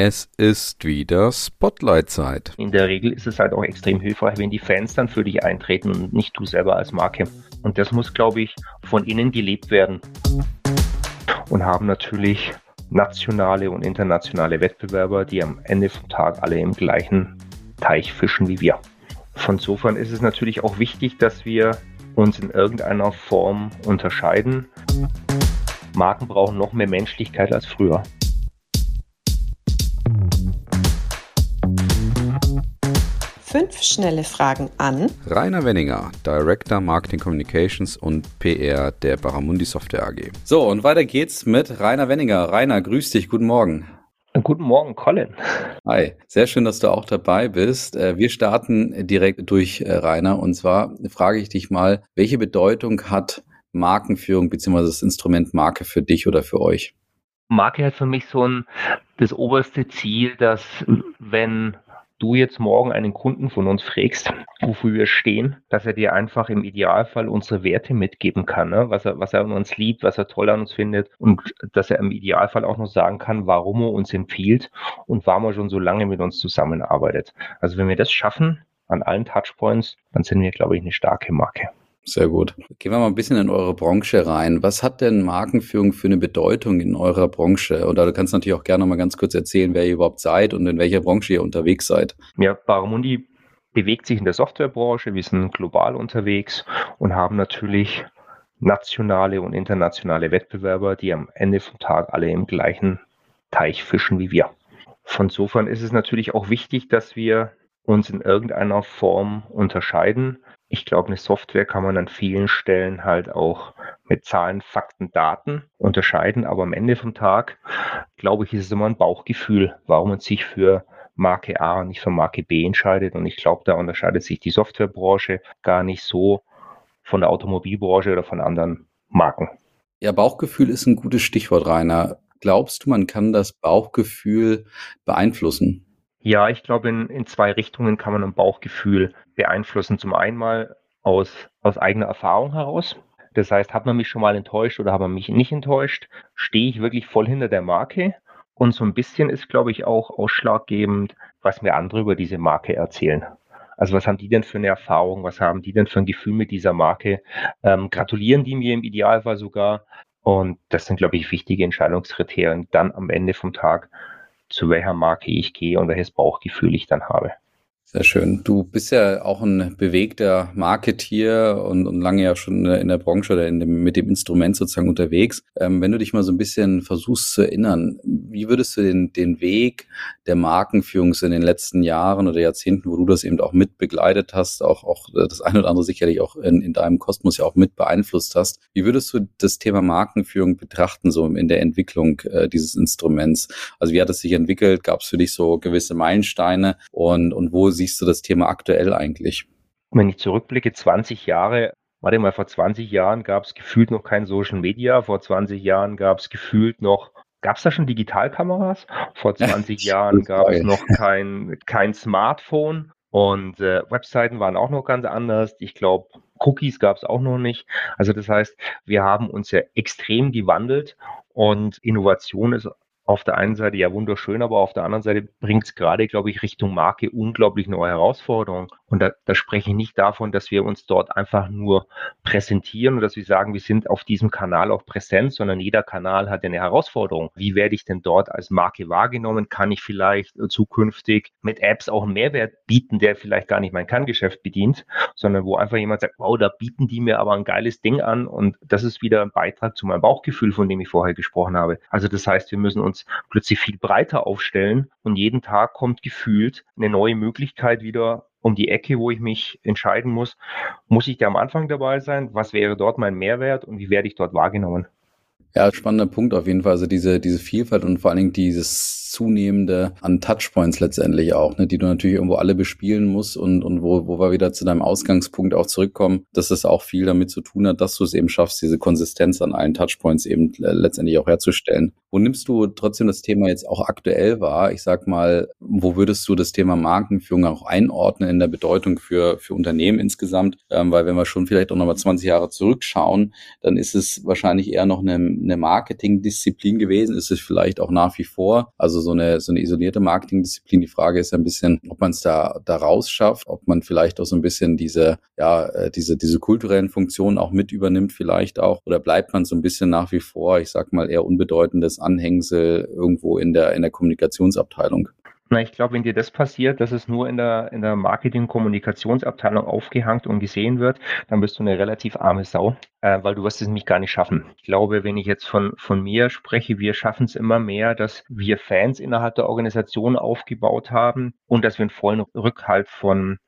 Es ist wieder Spotlight-Zeit. In der Regel ist es halt auch extrem hilfreich, wenn die Fans dann für dich eintreten und nicht du selber als Marke. Und das muss, glaube ich, von innen gelebt werden. Und haben natürlich nationale und internationale Wettbewerber, die am Ende vom Tag alle im gleichen Teich fischen wie wir. Von insofern ist es natürlich auch wichtig, dass wir uns in irgendeiner Form unterscheiden. Marken brauchen noch mehr Menschlichkeit als früher. Fünf schnelle Fragen an Rainer Wenninger, Director Marketing Communications und PR der Baramundi Software AG. So, und weiter geht's mit Rainer Wenninger. Rainer, grüß dich, guten Morgen. Guten Morgen, Colin. Hi, sehr schön, dass du auch dabei bist. Äh, wir starten direkt durch, äh, Rainer. Und zwar frage ich dich mal, welche Bedeutung hat Markenführung bzw. das Instrument Marke für dich oder für euch? Marke hat für mich so ein das oberste Ziel, dass wenn du jetzt morgen einen Kunden von uns fragst, wofür wir stehen, dass er dir einfach im Idealfall unsere Werte mitgeben kann, ne? was, er, was er an uns liebt, was er toll an uns findet und dass er im Idealfall auch noch sagen kann, warum er uns empfiehlt und warum er schon so lange mit uns zusammenarbeitet. Also wenn wir das schaffen an allen Touchpoints, dann sind wir, glaube ich, eine starke Marke. Sehr gut. Gehen wir mal ein bisschen in eure Branche rein. Was hat denn Markenführung für eine Bedeutung in eurer Branche? Oder du kannst natürlich auch gerne mal ganz kurz erzählen, wer ihr überhaupt seid und in welcher Branche ihr unterwegs seid. Ja, Baramundi bewegt sich in der Softwarebranche. Wir sind global unterwegs und haben natürlich nationale und internationale Wettbewerber, die am Ende vom Tag alle im gleichen Teich fischen wie wir. Von insofern ist es natürlich auch wichtig, dass wir uns in irgendeiner Form unterscheiden ich glaube, eine Software kann man an vielen Stellen halt auch mit Zahlen, Fakten, Daten unterscheiden. Aber am Ende vom Tag, glaube ich, ist es immer ein Bauchgefühl, warum man sich für Marke A und nicht für Marke B entscheidet. Und ich glaube, da unterscheidet sich die Softwarebranche gar nicht so von der Automobilbranche oder von anderen Marken. Ja, Bauchgefühl ist ein gutes Stichwort, Rainer. Glaubst du, man kann das Bauchgefühl beeinflussen? Ja, ich glaube, in, in zwei Richtungen kann man ein Bauchgefühl beeinflussen. Zum einen mal aus, aus eigener Erfahrung heraus. Das heißt, hat man mich schon mal enttäuscht oder hat man mich nicht enttäuscht? Stehe ich wirklich voll hinter der Marke? Und so ein bisschen ist, glaube ich, auch ausschlaggebend, was mir andere über diese Marke erzählen. Also was haben die denn für eine Erfahrung? Was haben die denn für ein Gefühl mit dieser Marke? Ähm, gratulieren die mir im Idealfall sogar? Und das sind, glaube ich, wichtige Entscheidungskriterien dann am Ende vom Tag, zu welcher Marke ich gehe und welches Bauchgefühl ich dann habe. Sehr schön. Du bist ja auch ein bewegter Marketier und, und lange ja schon in der Branche oder dem, mit dem Instrument sozusagen unterwegs. Ähm, wenn du dich mal so ein bisschen versuchst zu erinnern, wie würdest du den, den Weg der Markenführung in den letzten Jahren oder Jahrzehnten, wo du das eben auch mit begleitet hast, auch, auch das eine oder andere sicherlich auch in, in deinem Kosmos ja auch mit beeinflusst hast, wie würdest du das Thema Markenführung betrachten, so in der Entwicklung äh, dieses Instruments? Also wie hat es sich entwickelt? Gab es für dich so gewisse Meilensteine und, und wo siehst du das Thema aktuell eigentlich? Wenn ich zurückblicke, 20 Jahre, warte mal, vor 20 Jahren gab es gefühlt noch kein Social Media, vor 20 Jahren gab es gefühlt noch Gab es da schon Digitalkameras? Vor 20 Jahren gab es noch kein, kein Smartphone und äh, Webseiten waren auch noch ganz anders. Ich glaube, Cookies gab es auch noch nicht. Also das heißt, wir haben uns ja extrem gewandelt und Innovation ist auf der einen Seite ja wunderschön, aber auf der anderen Seite bringt es gerade, glaube ich, Richtung Marke unglaublich neue Herausforderungen. Und da, da spreche ich nicht davon, dass wir uns dort einfach nur präsentieren und dass wir sagen, wir sind auf diesem Kanal auch präsent, sondern jeder Kanal hat eine Herausforderung. Wie werde ich denn dort als Marke wahrgenommen? Kann ich vielleicht zukünftig mit Apps auch einen Mehrwert bieten, der vielleicht gar nicht mein Kerngeschäft bedient, sondern wo einfach jemand sagt, wow, da bieten die mir aber ein geiles Ding an und das ist wieder ein Beitrag zu meinem Bauchgefühl, von dem ich vorher gesprochen habe. Also das heißt, wir müssen uns uns plötzlich viel breiter aufstellen und jeden Tag kommt gefühlt eine neue Möglichkeit wieder um die Ecke, wo ich mich entscheiden muss, muss ich da am Anfang dabei sein? Was wäre dort mein Mehrwert und wie werde ich dort wahrgenommen? Ja, spannender Punkt auf jeden Fall. Also diese, diese Vielfalt und vor allen Dingen dieses zunehmende an Touchpoints letztendlich auch, ne, die du natürlich irgendwo alle bespielen musst und, und wo, wo wir wieder zu deinem Ausgangspunkt auch zurückkommen, dass es auch viel damit zu tun hat, dass du es eben schaffst, diese Konsistenz an allen Touchpoints eben letztendlich auch herzustellen. Wo nimmst du trotzdem das Thema jetzt auch aktuell wahr? Ich sag mal, wo würdest du das Thema Markenführung auch einordnen in der Bedeutung für, für Unternehmen insgesamt? Ähm, weil wenn wir schon vielleicht auch nochmal 20 Jahre zurückschauen, dann ist es wahrscheinlich eher noch eine eine Marketingdisziplin gewesen, ist es vielleicht auch nach wie vor. Also so eine, so eine isolierte Marketingdisziplin. Die Frage ist ja ein bisschen, ob man es da, da raus schafft, ob man vielleicht auch so ein bisschen diese, ja, äh, diese, diese kulturellen Funktionen auch mit übernimmt vielleicht auch, oder bleibt man so ein bisschen nach wie vor, ich sag mal, eher unbedeutendes Anhängsel irgendwo in der, in der Kommunikationsabteilung? Na, ich glaube, wenn dir das passiert, dass es nur in der, in der Marketing-Kommunikationsabteilung aufgehangt und gesehen wird, dann bist du eine relativ arme Sau, äh, weil du wirst es nämlich gar nicht schaffen. Ich glaube, wenn ich jetzt von, von mir spreche, wir schaffen es immer mehr, dass wir Fans innerhalb der Organisation aufgebaut haben und dass wir einen vollen Rückhalt von,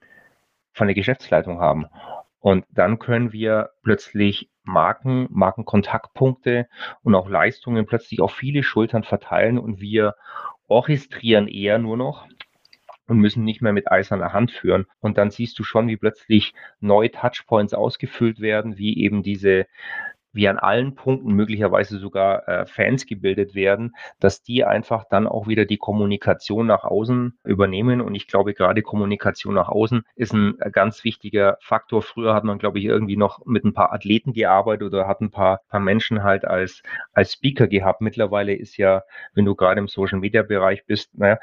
von der Geschäftsleitung haben. Und dann können wir plötzlich Marken, Markenkontaktpunkte und auch Leistungen plötzlich auf viele Schultern verteilen und wir orchestrieren eher nur noch und müssen nicht mehr mit eiserner Hand führen. Und dann siehst du schon, wie plötzlich neue Touchpoints ausgefüllt werden, wie eben diese wie an allen Punkten möglicherweise sogar äh, Fans gebildet werden, dass die einfach dann auch wieder die Kommunikation nach außen übernehmen. Und ich glaube, gerade Kommunikation nach außen ist ein äh, ganz wichtiger Faktor. Früher hat man, glaube ich, irgendwie noch mit ein paar Athleten gearbeitet oder hat ein paar, paar Menschen halt als, als Speaker gehabt. Mittlerweile ist ja, wenn du gerade im Social Media Bereich bist, naja,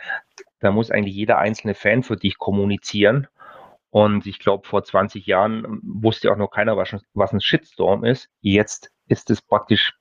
da muss eigentlich jeder einzelne Fan für dich kommunizieren. Und ich glaube, vor 20 Jahren wusste auch noch keiner, was, was ein Shitstorm ist. Jetzt ist es praktisch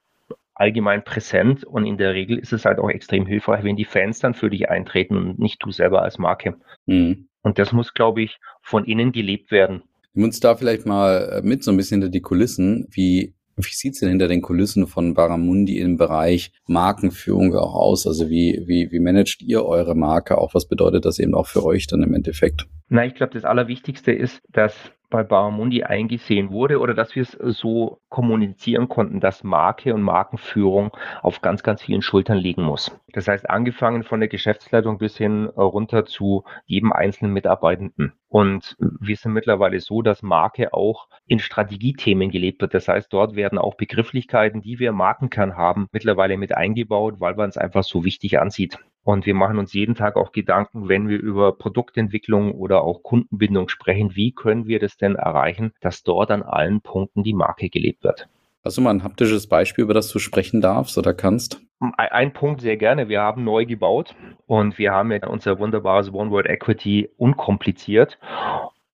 allgemein präsent und in der Regel ist es halt auch extrem hilfreich, wenn die Fans dann für dich eintreten und nicht du selber als Marke. Mhm. Und das muss, glaube ich, von innen gelebt werden. Nimm uns da vielleicht mal mit so ein bisschen hinter die Kulissen. Wie wie sieht's denn hinter den Kulissen von Baramundi im Bereich Markenführung auch aus? Also wie, wie, wie managt ihr eure Marke auch? Was bedeutet das eben auch für euch dann im Endeffekt? Na, ich glaube, das Allerwichtigste ist, dass bei Baramundi eingesehen wurde oder dass wir es so kommunizieren konnten, dass Marke und Markenführung auf ganz, ganz vielen Schultern liegen muss. Das heißt, angefangen von der Geschäftsleitung bis hin äh, runter zu jedem einzelnen Mitarbeitenden. Und wir sind mittlerweile so, dass Marke auch in Strategiethemen gelebt wird. Das heißt, dort werden auch Begrifflichkeiten, die wir im Markenkern haben, mittlerweile mit eingebaut, weil man es einfach so wichtig ansieht. Und wir machen uns jeden Tag auch Gedanken, wenn wir über Produktentwicklung oder auch Kundenbindung sprechen, wie können wir das denn erreichen, dass dort an allen Punkten die Marke gelebt wird. Hast du mal ein haptisches Beispiel, über das du sprechen darfst oder kannst? Ein Punkt sehr gerne. Wir haben neu gebaut und wir haben ja unser wunderbares One World Equity unkompliziert.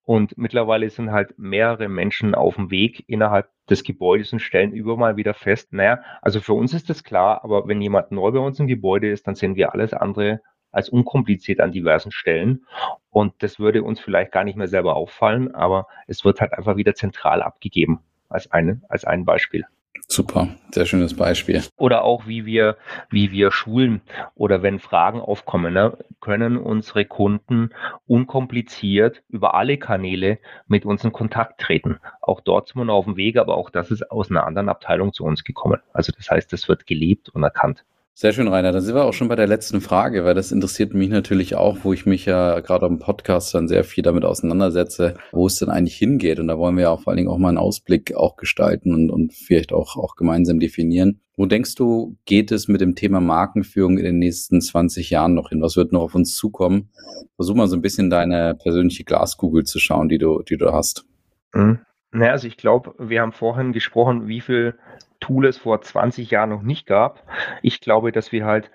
Und mittlerweile sind halt mehrere Menschen auf dem Weg innerhalb des Gebäudes und stellen über mal wieder fest, naja, also für uns ist das klar, aber wenn jemand neu bei uns im Gebäude ist, dann sehen wir alles andere als unkompliziert an diversen Stellen. Und das würde uns vielleicht gar nicht mehr selber auffallen, aber es wird halt einfach wieder zentral abgegeben als, eine, als ein Beispiel. Super, sehr schönes Beispiel. Oder auch wie wir, wie wir schulen oder wenn Fragen aufkommen, ne, können unsere Kunden unkompliziert über alle Kanäle mit uns in Kontakt treten. Auch dort sind wir noch auf dem Weg, aber auch das ist aus einer anderen Abteilung zu uns gekommen. Also das heißt, das wird gelebt und erkannt. Sehr schön, Rainer. Dann sind wir auch schon bei der letzten Frage, weil das interessiert mich natürlich auch, wo ich mich ja gerade am Podcast dann sehr viel damit auseinandersetze, wo es denn eigentlich hingeht. Und da wollen wir ja auch vor allen Dingen auch mal einen Ausblick auch gestalten und, und vielleicht auch, auch gemeinsam definieren. Wo denkst du, geht es mit dem Thema Markenführung in den nächsten 20 Jahren noch hin? Was wird noch auf uns zukommen? Versuch mal so ein bisschen deine persönliche Glaskugel zu schauen, die du, die du hast. Mhm. Naja, also ich glaube, wir haben vorhin gesprochen, wie viel Tool es vor 20 Jahren noch nicht gab. Ich glaube, dass wir halt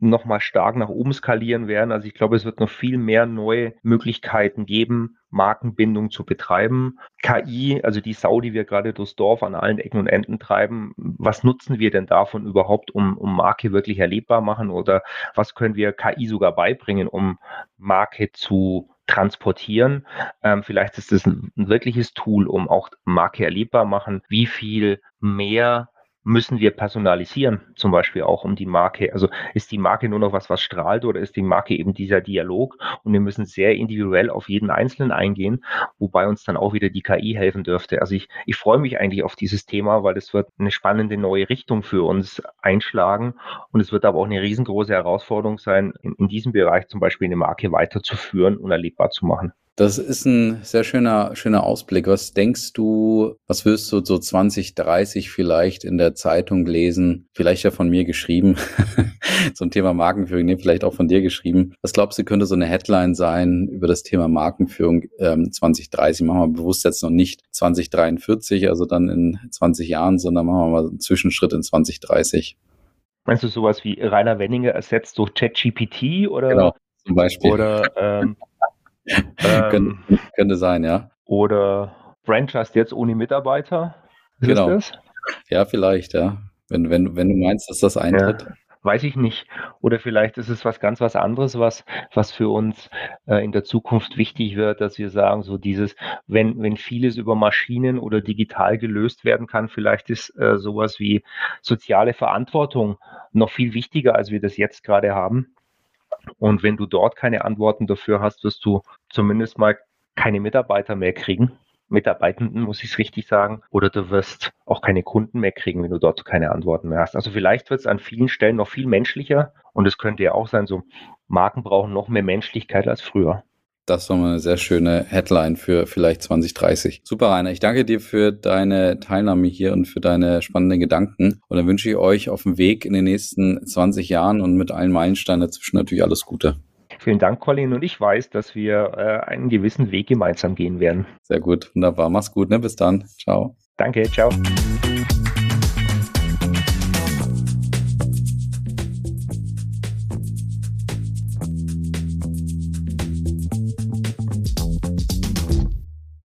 nochmal stark nach oben skalieren werden. Also ich glaube, es wird noch viel mehr neue Möglichkeiten geben, Markenbindung zu betreiben. KI, also die Sau, die wir gerade durchs Dorf an allen Ecken und Enden treiben, was nutzen wir denn davon überhaupt, um, um Marke wirklich erlebbar machen oder was können wir KI sogar beibringen, um Marke zu transportieren. Ähm, vielleicht ist es ein, ein, wirkliches Tool, um auch Marke erlebbar machen, wie viel mehr müssen wir personalisieren, zum Beispiel auch um die Marke. Also ist die Marke nur noch was, was strahlt oder ist die Marke eben dieser Dialog? Und wir müssen sehr individuell auf jeden Einzelnen eingehen, wobei uns dann auch wieder die KI helfen dürfte. Also ich, ich freue mich eigentlich auf dieses Thema, weil es wird eine spannende neue Richtung für uns einschlagen. Und es wird aber auch eine riesengroße Herausforderung sein, in, in diesem Bereich zum Beispiel eine Marke weiterzuführen und erlebbar zu machen. Das ist ein sehr schöner, schöner Ausblick. Was denkst du, was wirst du so 2030 vielleicht in der Zeitung lesen? Vielleicht ja von mir geschrieben. Zum Thema Markenführung, nee, vielleicht auch von dir geschrieben. Was glaubst du, könnte so eine Headline sein über das Thema Markenführung ähm, 2030? Machen wir bewusst jetzt noch nicht 2043, also dann in 20 Jahren, sondern machen wir mal einen Zwischenschritt in 2030. Meinst du sowas wie Rainer Wenninger ersetzt durch ChatGPT oder? Genau, zum Beispiel. Oder ähm, ähm, könnte sein, ja. Oder Franchise jetzt ohne Mitarbeiter? Ist genau. Ja, vielleicht, ja. Wenn, wenn, wenn du meinst, dass das eintritt. Ja weiß ich nicht. Oder vielleicht ist es was ganz was anderes, was, was für uns äh, in der Zukunft wichtig wird, dass wir sagen, so dieses, wenn, wenn vieles über Maschinen oder digital gelöst werden kann, vielleicht ist äh, sowas wie soziale Verantwortung noch viel wichtiger, als wir das jetzt gerade haben. Und wenn du dort keine Antworten dafür hast, wirst du zumindest mal keine Mitarbeiter mehr kriegen. Mitarbeitenden, muss ich es richtig sagen, oder du wirst auch keine Kunden mehr kriegen, wenn du dort keine Antworten mehr hast. Also vielleicht wird es an vielen Stellen noch viel menschlicher und es könnte ja auch sein, so Marken brauchen noch mehr Menschlichkeit als früher. Das war mal eine sehr schöne Headline für vielleicht 2030. Super, Rainer. Ich danke dir für deine Teilnahme hier und für deine spannenden Gedanken. Und dann wünsche ich euch auf dem Weg in den nächsten 20 Jahren und mit allen Meilensteinen dazwischen natürlich alles Gute. Vielen Dank, Colin. Und ich weiß, dass wir äh, einen gewissen Weg gemeinsam gehen werden. Sehr gut, wunderbar. Mach's gut, ne? Bis dann. Ciao. Danke, ciao.